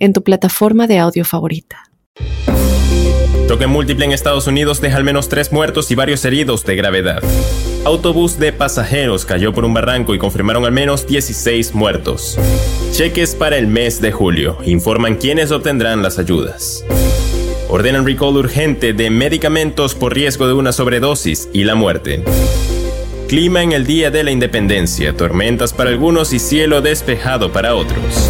en tu plataforma de audio favorita. Toque múltiple en Estados Unidos deja al menos tres muertos y varios heridos de gravedad. Autobús de pasajeros cayó por un barranco y confirmaron al menos 16 muertos. Cheques para el mes de julio informan quiénes obtendrán las ayudas. Ordenan recall urgente de medicamentos por riesgo de una sobredosis y la muerte. Clima en el día de la independencia, tormentas para algunos y cielo despejado para otros.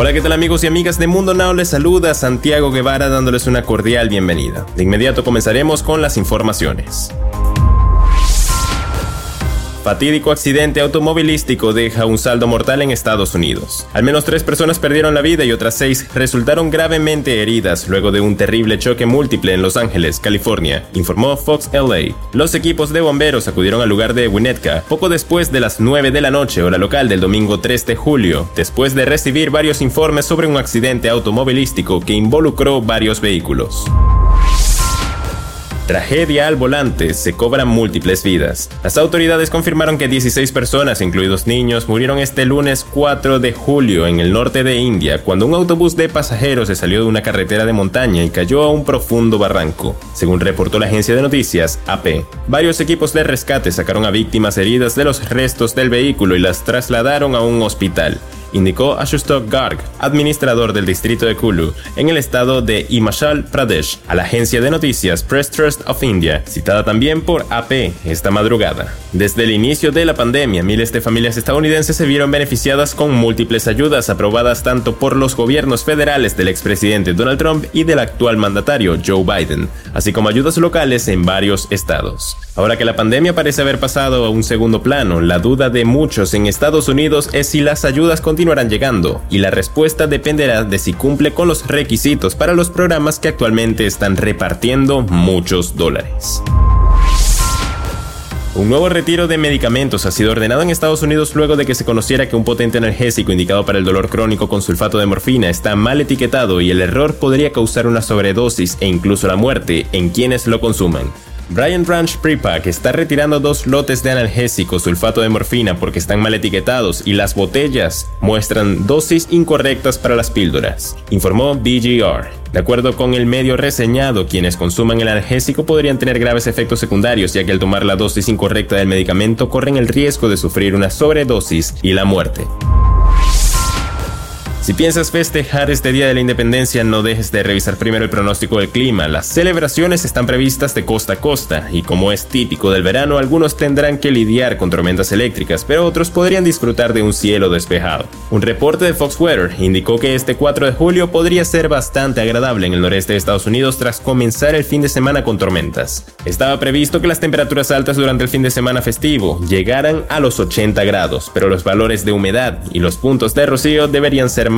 Hola, ¿qué tal amigos y amigas de Mundo Now? Les saluda Santiago Guevara dándoles una cordial bienvenida. De inmediato comenzaremos con las informaciones. Fatídico accidente automovilístico deja un saldo mortal en Estados Unidos. Al menos tres personas perdieron la vida y otras seis resultaron gravemente heridas luego de un terrible choque múltiple en Los Ángeles, California, informó Fox LA. Los equipos de bomberos acudieron al lugar de Winnetka poco después de las 9 de la noche hora local del domingo 3 de julio, después de recibir varios informes sobre un accidente automovilístico que involucró varios vehículos. Tragedia al volante, se cobran múltiples vidas. Las autoridades confirmaron que 16 personas, incluidos niños, murieron este lunes 4 de julio en el norte de India cuando un autobús de pasajeros se salió de una carretera de montaña y cayó a un profundo barranco. Según reportó la agencia de noticias AP, varios equipos de rescate sacaron a víctimas heridas de los restos del vehículo y las trasladaron a un hospital indicó Ashustok Garg, administrador del distrito de Kulu, en el estado de Himachal Pradesh, a la agencia de noticias Press Trust of India, citada también por AP esta madrugada. Desde el inicio de la pandemia, miles de familias estadounidenses se vieron beneficiadas con múltiples ayudas aprobadas tanto por los gobiernos federales del expresidente Donald Trump y del actual mandatario Joe Biden, así como ayudas locales en varios estados. Ahora que la pandemia parece haber pasado a un segundo plano, la duda de muchos en Estados Unidos es si las ayudas continuarán llegando, y la respuesta dependerá de si cumple con los requisitos para los programas que actualmente están repartiendo muchos dólares. Un nuevo retiro de medicamentos ha sido ordenado en Estados Unidos luego de que se conociera que un potente analgésico indicado para el dolor crónico con sulfato de morfina está mal etiquetado y el error podría causar una sobredosis e incluso la muerte en quienes lo consuman. Brian Ranch Prepack está retirando dos lotes de analgésico sulfato de morfina porque están mal etiquetados y las botellas muestran dosis incorrectas para las píldoras, informó BGR. De acuerdo con el medio reseñado, quienes consuman el analgésico podrían tener graves efectos secundarios ya que al tomar la dosis incorrecta del medicamento corren el riesgo de sufrir una sobredosis y la muerte. Si piensas festejar este Día de la Independencia, no dejes de revisar primero el pronóstico del clima. Las celebraciones están previstas de costa a costa y como es típico del verano, algunos tendrán que lidiar con tormentas eléctricas, pero otros podrían disfrutar de un cielo despejado. Un reporte de Fox Weather indicó que este 4 de julio podría ser bastante agradable en el noreste de Estados Unidos tras comenzar el fin de semana con tormentas. Estaba previsto que las temperaturas altas durante el fin de semana festivo llegaran a los 80 grados, pero los valores de humedad y los puntos de rocío deberían ser más